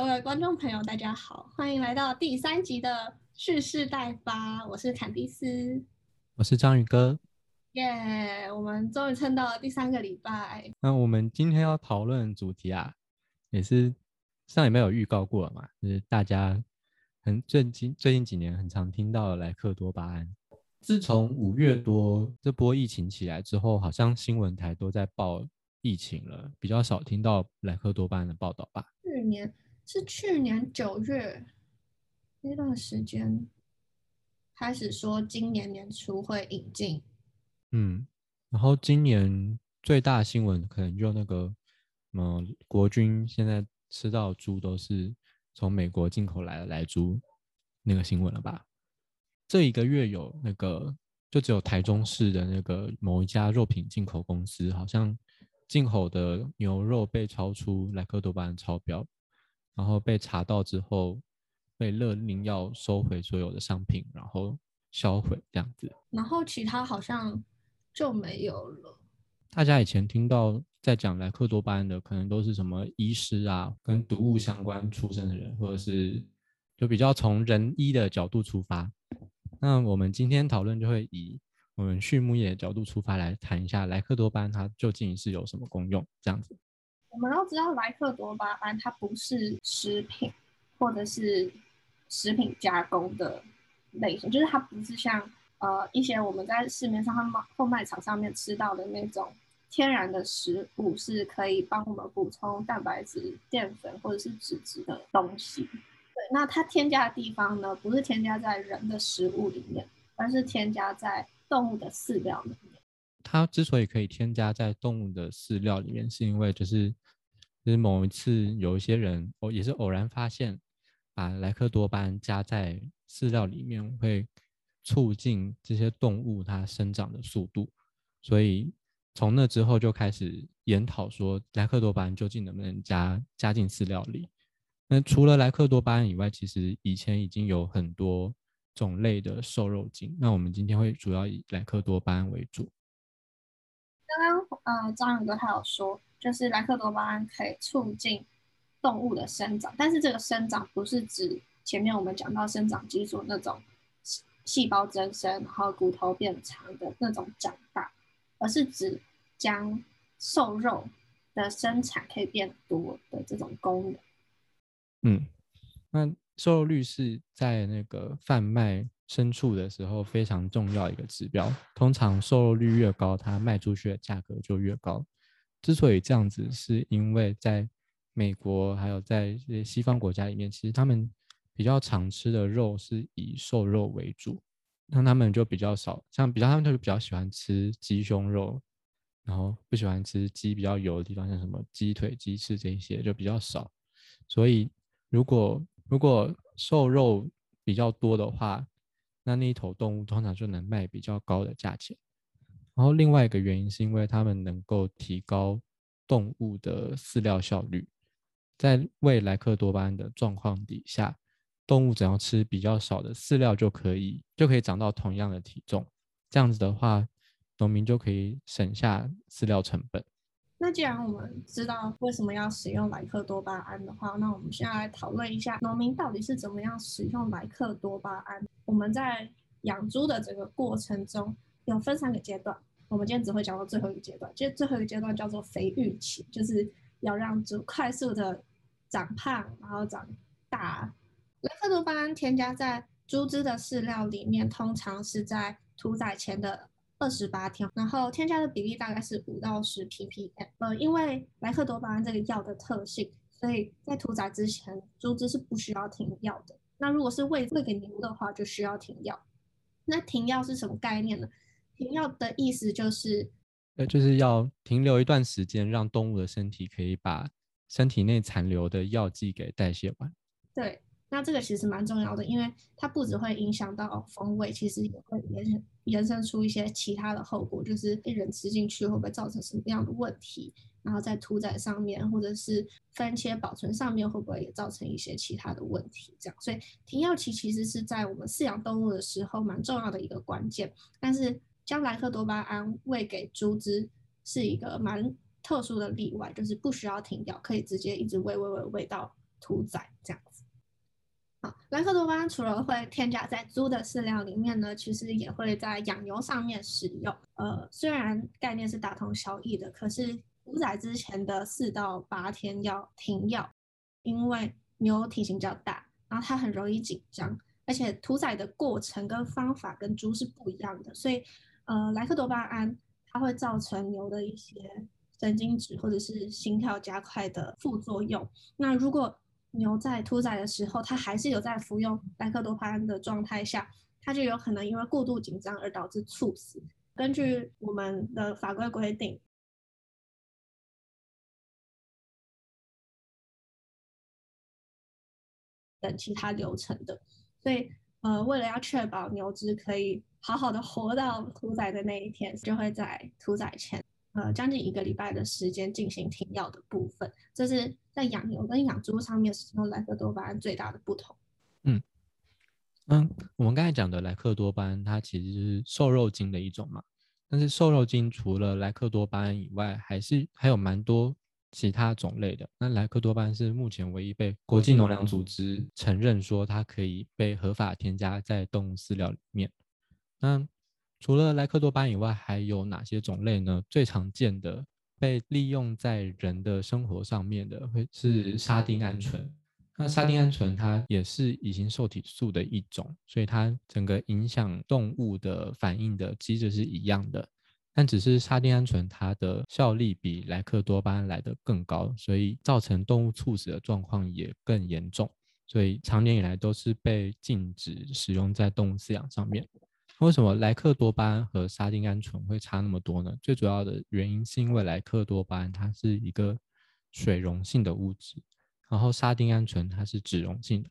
各位观众朋友，大家好，欢迎来到第三集的蓄势待发。我是坎蒂斯，我是章鱼哥。耶，我们终于撑到了第三个礼拜。那我们今天要讨论主题啊，也是上礼拜有预告过了嘛，就是大家很最近最近几年很常听到的莱克多巴胺。自从五月多这波疫情起来之后，好像新闻台都在报疫情了，比较少听到莱克多巴胺的报道吧？去年是去年九月那段时间开始说，今年年初会引进。嗯，然后今年最大新闻可能就那个，嗯，国军现在吃到猪都是从美国进口来的来猪那个新闻了吧？这一个月有那个，就只有台中市的那个某一家肉品进口公司，好像进口的牛肉被超出莱克多巴胺超标，然后被查到之后，被勒令要收回所有的商品，然后销毁这样子。然后其他好像就没有了。大家以前听到在讲莱克多巴胺的，可能都是什么医师啊，跟毒物相关出身的人，或者是就比较从人医的角度出发。那我们今天讨论就会以我们畜牧业的角度出发来谈一下莱克多巴胺它究竟是有什么功用？这样子，我们都知道莱克多巴胺它不是食品或者是食品加工的类型，就是它不是像呃一些我们在市面上卖或卖场上面吃到的那种天然的食物，是可以帮我们补充蛋白质、淀粉或者是脂质的东西。对那它添加的地方呢，不是添加在人的食物里面，而是添加在动物的饲料里面。它之所以可以添加在动物的饲料里面，是因为就是就是某一次有一些人哦也是偶然发现，把莱克多巴胺加在饲料里面会促进这些动物它生长的速度，所以从那之后就开始研讨说莱克多巴胺究竟能不能加加进饲料里。那除了莱克多巴胺以外，其实以前已经有很多种类的瘦肉精。那我们今天会主要以莱克多巴胺为主。刚刚呃，张勇哥他有说，就是莱克多巴胺可以促进动物的生长，但是这个生长不是指前面我们讲到生长激素那种细胞增生，然后骨头变长的那种长大，而是指将瘦肉的生产可以变多的这种功能。嗯，那瘦肉率是在那个贩卖牲畜的时候非常重要一个指标。通常瘦肉率越高，它卖出去的价格就越高。之所以这样子，是因为在美国还有在一些西方国家里面，其实他们比较常吃的肉是以瘦肉为主，那他们就比较少，像比较他们就是比较喜欢吃鸡胸肉，然后不喜欢吃鸡比较油的地方，像什么鸡腿、鸡翅这些就比较少，所以。如果如果瘦肉比较多的话，那那一头动物通常就能卖比较高的价钱。然后另外一个原因是因为它们能够提高动物的饲料效率，在喂莱克多巴胺的状况底下，动物只要吃比较少的饲料就可以就可以长到同样的体重。这样子的话，农民就可以省下饲料成本。那既然我们知道为什么要使用莱克多巴胺的话，那我们现在来讨论一下农民到底是怎么样使用莱克多巴胺。我们在养猪的这个过程中有分三个阶段，我们今天只会讲到最后一个阶段，就最后一个阶段叫做肥育期，就是要让猪快速的长胖，然后长大。莱克多巴胺添加在猪只的饲料里面，通常是在屠宰前的。二十八天，然后添加的比例大概是五到十 ppm。呃，因为莱克多巴胺这个药的特性，所以在屠宰之前，猪只是不需要停药的。那如果是喂喂给牛的话，就需要停药。那停药是什么概念呢？停药的意思就是，呃，就是要停留一段时间，让动物的身体可以把身体内残留的药剂给代谢完。对。那这个其实蛮重要的，因为它不只会影响到风味，其实也会延伸延伸出一些其他的后果，就是被人吃进去会不会造成什么样的问题？然后在屠宰上面或者是分切保存上面会不会也造成一些其他的问题？这样，所以停药期其实是在我们饲养动物的时候蛮重要的一个关键。但是将莱克多巴胺喂给猪只是一个蛮特殊的例外，就是不需要停药，可以直接一直喂喂喂喂到。屠宰这样子。好，莱克多巴胺除了会添加在猪的饲料里面呢，其实也会在养牛上面使用。呃，虽然概念是大同小异的，可是屠宰之前的四到八天要停药，因为牛体型较大，然后它很容易紧张，而且屠宰的过程跟方法跟猪是不一样的，所以呃，莱克多巴胺它会造成牛的一些神经质或者是心跳加快的副作用。那如果牛在屠宰的时候，它还是有在服用莱克多巴胺的状态下，它就有可能因为过度紧张而导致猝死。根据我们的法规规定，等其他流程的。所以，呃，为了要确保牛只可以好好的活到屠宰的那一天，就会在屠宰前。呃，将近一个礼拜的时间进行停药的部分，这是在养牛跟养猪上面使用莱克多巴胺最大的不同。嗯嗯，我们刚才讲的莱克多巴胺，它其实是瘦肉精的一种嘛。但是瘦肉精除了莱克多巴胺以外，还是还有蛮多其他种类的。那莱克多巴胺是目前唯一被国际农粮组织承认说它可以被合法添加在动物饲料里面。那除了莱克多巴胺以外，还有哪些种类呢？最常见的被利用在人的生活上面的，会是沙丁胺醇。那沙丁胺醇它也是乙型受体素的一种，所以它整个影响动物的反应的机制是一样的，但只是沙丁胺醇它的效力比莱克多巴胺来的更高，所以造成动物猝死的状况也更严重，所以长年以来都是被禁止使用在动物饲养上面。为什么莱克多巴胺和沙丁胺醇会差那么多呢？最主要的原因是因为莱克多巴胺它是一个水溶性的物质，然后沙丁胺醇它是脂溶性的。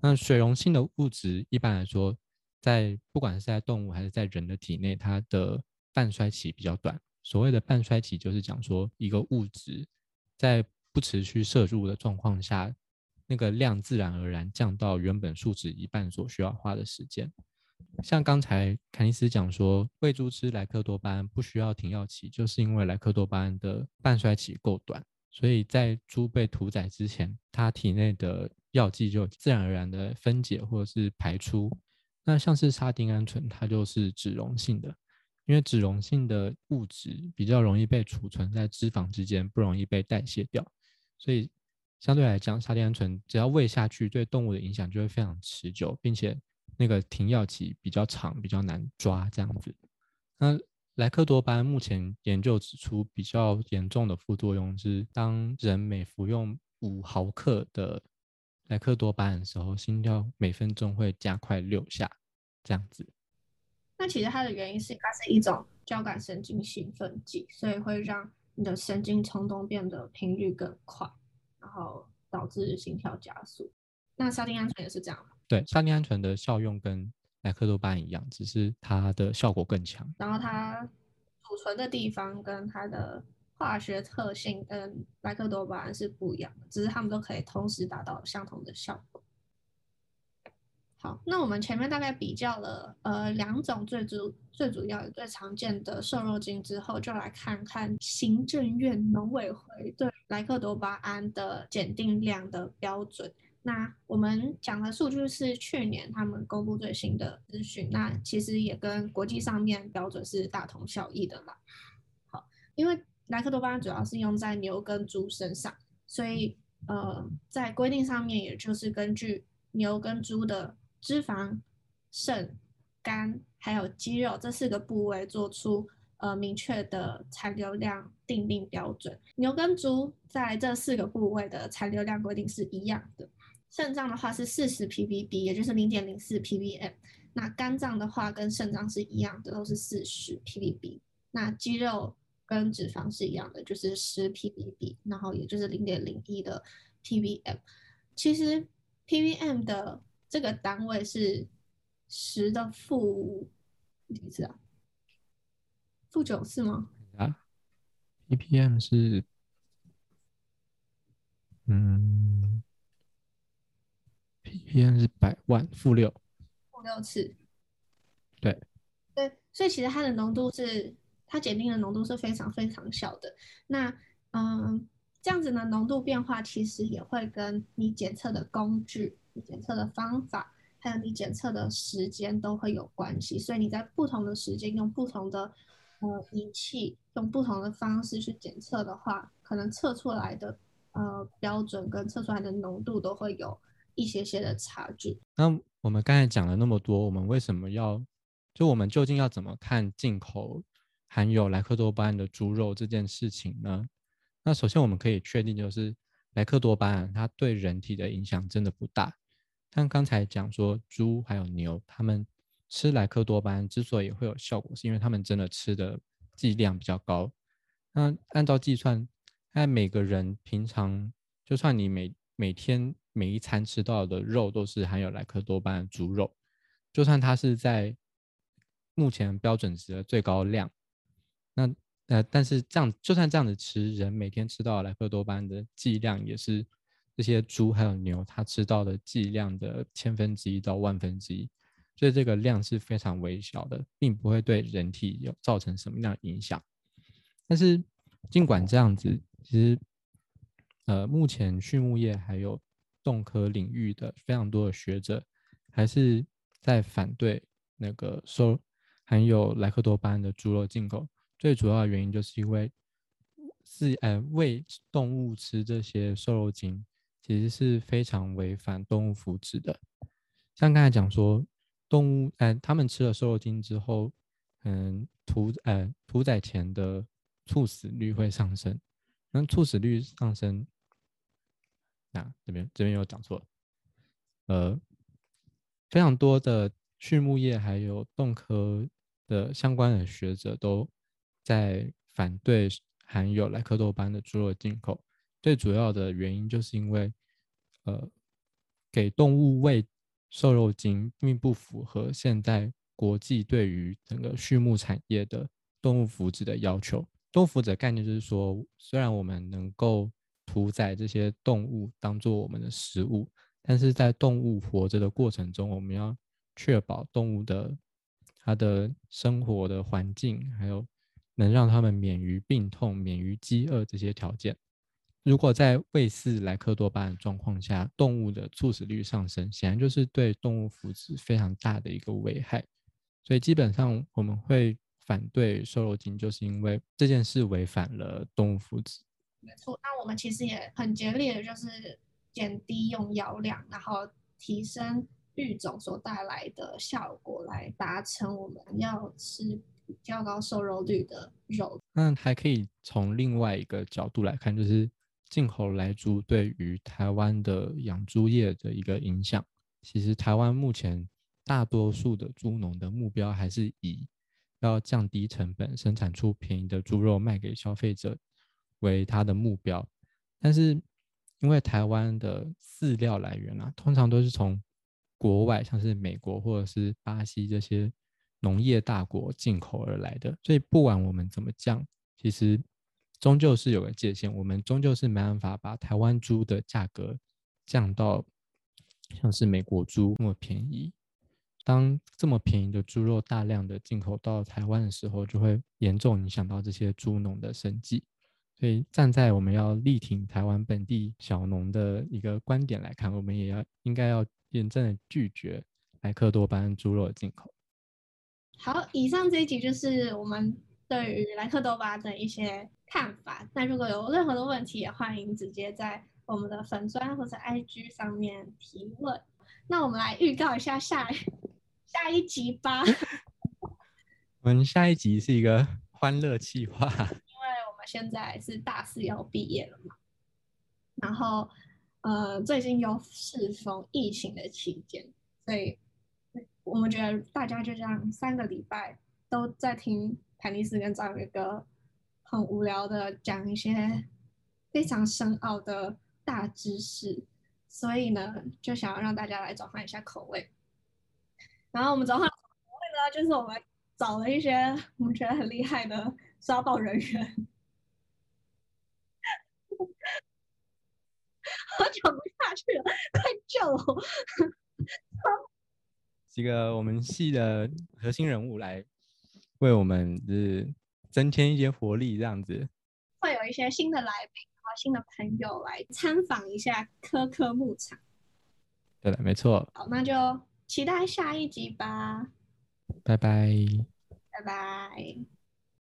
那水溶性的物质一般来说，在不管是在动物还是在人的体内，它的半衰期比较短。所谓的半衰期就是讲说一个物质在不持续摄入的状况下，那个量自然而然降到原本数值一半所需要花的时间。像刚才凯尼斯讲说，喂猪吃莱克多巴胺不需要停药期，就是因为莱克多巴胺的半衰期够短，所以在猪被屠宰之前，它体内的药剂就自然而然的分解或者是排出。那像是沙丁胺醇，它就是脂溶性的，因为脂溶性的物质比较容易被储存在脂肪之间，不容易被代谢掉，所以相对来讲，沙丁胺醇只要喂下去，对动物的影响就会非常持久，并且。那个停药期比较长，比较难抓这样子。那莱克多巴目前研究指出，比较严重的副作用是，当人每服用五毫克的莱克多巴的时候，心跳每分钟会加快六下这样子。那其实它的原因是，它是一种交感神经兴奋剂，所以会让你的神经冲动变得频率更快，然后导致心跳加速。那沙丁胺醇也是这样吗。对，沙丁胺醇的效用跟莱克多巴胺一样，只是它的效果更强。然后它储存的地方跟它的化学特性跟莱克多巴胺是不一样的，只是它们都可以同时达到相同的效果。好，那我们前面大概比较了呃两种最主最主要最常见的瘦肉精之后，就来看看行政院农委会对莱克多巴胺的检定量的标准。那我们讲的数据是去年他们公布最新的资讯，那其实也跟国际上面标准是大同小异的啦。好，因为莱克多巴胺主要是用在牛跟猪身上，所以呃，在规定上面，也就是根据牛跟猪的脂肪、肾、肝还有肌肉这四个部位做出呃明确的残留量定定标准。牛跟猪在这四个部位的残留量规定是一样的。肾脏的话是四十 ppb，也就是零点零四 ppm。那肝脏的话跟肾脏是一样的，都是四十 ppb。那肌肉跟脂肪是一样的，就是十 ppb，然后也就是零点零一的 ppm。其实 ppm 的这个单位是十的负几次啊？负九次吗？啊，ppm 是，嗯。ppm 是百万负六，负六次，对，对，所以其实它的浓度是它检定的浓度是非常非常小的。那嗯，这样子的浓度变化其实也会跟你检测的工具、检测的方法，还有你检测的时间都会有关系。所以你在不同的时间用不同的呃仪器，用不同的方式去检测的话，可能测出来的呃标准跟测出来的浓度都会有一些些的差距。那我们刚才讲了那么多，我们为什么要？就我们究竟要怎么看进口含有莱克多巴胺的猪肉这件事情呢？那首先我们可以确定，就是莱克多巴胺它对人体的影响真的不大。像刚才讲说，猪还有牛，他们吃莱克多巴胺之所以会有效果，是因为他们真的吃的剂量比较高。那按照计算，在每个人平常，就算你每每天每一餐吃到的肉都是含有莱克多巴胺猪肉，就算它是在目前标准值的最高量，那呃，但是这样就算这样子吃，人每天吃到莱克多巴胺的剂量也是这些猪还有牛它吃到的剂量的千分之一到万分之一，所以这个量是非常微小的，并不会对人体有造成什么样的影响。但是尽管这样子，其实呃，目前畜牧业还有动科领域的非常多的学者还是在反对那个收。含有莱克多巴胺的猪肉进口，最主要的原因就是因为是呃喂动物吃这些瘦肉精，其实是非常违反动物福祉的。像刚才讲说，动物呃他们吃了瘦肉精之后，嗯屠呃屠宰前的猝死率会上升，那猝死率上升，那这边这边又讲错了，呃非常多的畜牧业还有动科。的相关的学者都在反对含有莱克多巴的猪肉进口，最主要的原因就是因为，呃，给动物喂瘦肉精并不符合现在国际对于整个畜牧产业的动物福祉的要求。动物福祉的概念就是说，虽然我们能够屠宰这些动物当做我们的食物，但是在动物活着的过程中，我们要确保动物的。它的生活的环境，还有能让他们免于病痛、免于饥饿这些条件，如果在喂饲莱克多巴胺状况下，动物的猝死率上升，显然就是对动物福祉非常大的一个危害。所以基本上我们会反对瘦肉精，就是因为这件事违反了动物福祉。没错，那我们其实也很竭力的，就是减低用药量，然后提升。育种所带来的效果来达成我们要吃比较高瘦肉率的肉。那还可以从另外一个角度来看，就是进口来猪对于台湾的养猪业的一个影响。其实台湾目前大多数的猪农的目标还是以要降低成本，生产出便宜的猪肉卖给消费者为他的目标。但是因为台湾的饲料来源啊，通常都是从国外像是美国或者是巴西这些农业大国进口而来的，所以不管我们怎么降，其实终究是有个界限，我们终究是没办法把台湾猪的价格降到像是美国猪那么便宜。当这么便宜的猪肉大量的进口到台湾的时候，就会严重影响到这些猪农的生计。所以站在我们要力挺台湾本地小农的一个观点来看，我们也要应该要。严正的拒绝莱克多巴胺猪肉的进口。好，以上这一集就是我们对于莱克多巴的一些看法。那如果有任何的问题，也欢迎直接在我们的粉砖或者 IG 上面提问。那我们来预告一下下下一集吧。我们下一集是一个欢乐计划，因为我们现在是大四要毕业了嘛，然后。呃，最近又适逢疫情的期间，所以我们觉得大家就这样三个礼拜都在听谭尼斯跟张宇哥很无聊的讲一些非常深奥的大知识，所以呢，就想要让大家来转换一下口味。然后我们转换口味呢，就是我们找了一些我们觉得很厉害的刷爆人员。我讲不下去了，快救我！几个我们系的核心人物来为我们是增添一些活力，这样子。会有一些新的来宾，然后新的朋友来参访一下科科牧场。对了，没错。好，那就期待下一集吧。拜拜。拜拜。